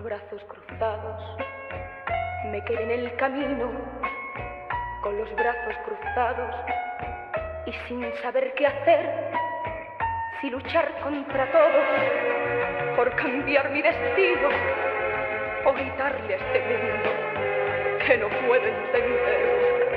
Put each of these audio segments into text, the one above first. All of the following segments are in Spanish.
los brazos cruzados, me quedé en el camino, con los brazos cruzados y sin saber qué hacer, si luchar contra todo, por cambiar mi destino o gritarle a este mundo que no puede entender.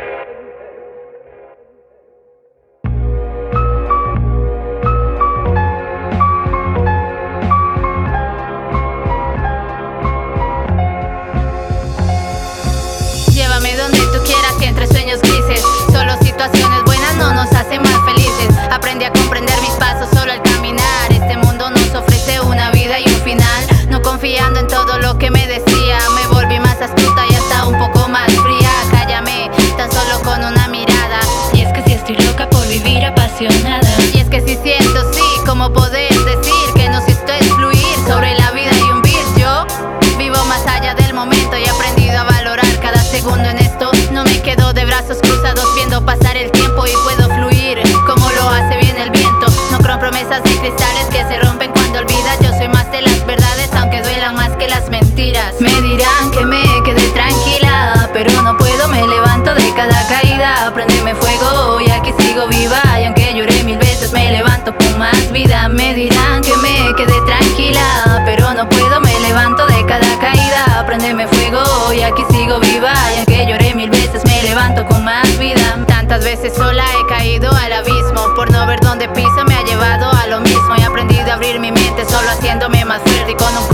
Solo situaciones buenas no nos hacen más felices. Aprendí a comprender mis pasos solo al caminar. Este mundo nos ofrece una vida y un final. No confiando en todo lo que me decía. Me volví más astuta y hasta un poco más fría. Cállame, tan solo con una mirada. Y es que si estoy loca por vivir apasionada. Y es que si siento, sí, como poder viva. Y aunque lloré mil veces, me levanto con más vida. Me dirán que me quedé tranquila, pero no puedo, me levanto de cada caída. Prendeme fuego y aquí sigo viva. Y aunque lloré mil veces, me levanto con más vida. Tantas veces sola he caído al abismo Por no ver dónde piso me ha llevado a lo mismo He aprendido a abrir mi mente solo haciéndome más fuerte Y con un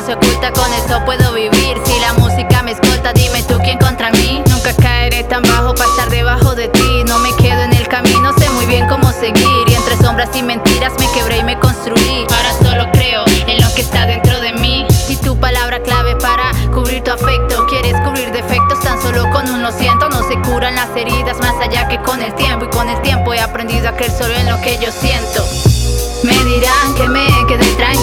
no se oculta con eso puedo vivir. Si la música me escolta dime tú quién contra mí. Nunca caeré tan bajo para estar debajo de ti. No me quedo en el camino, sé muy bien cómo seguir. Y entre sombras y mentiras me quebré y me construí. Ahora solo creo en lo que está dentro de mí. Y tu palabra clave para cubrir tu afecto. Quieres cubrir defectos tan solo con un lo siento. No se curan las heridas más allá que con el tiempo. Y con el tiempo he aprendido a creer solo en lo que yo siento. Me dirán que me quedé tranquila,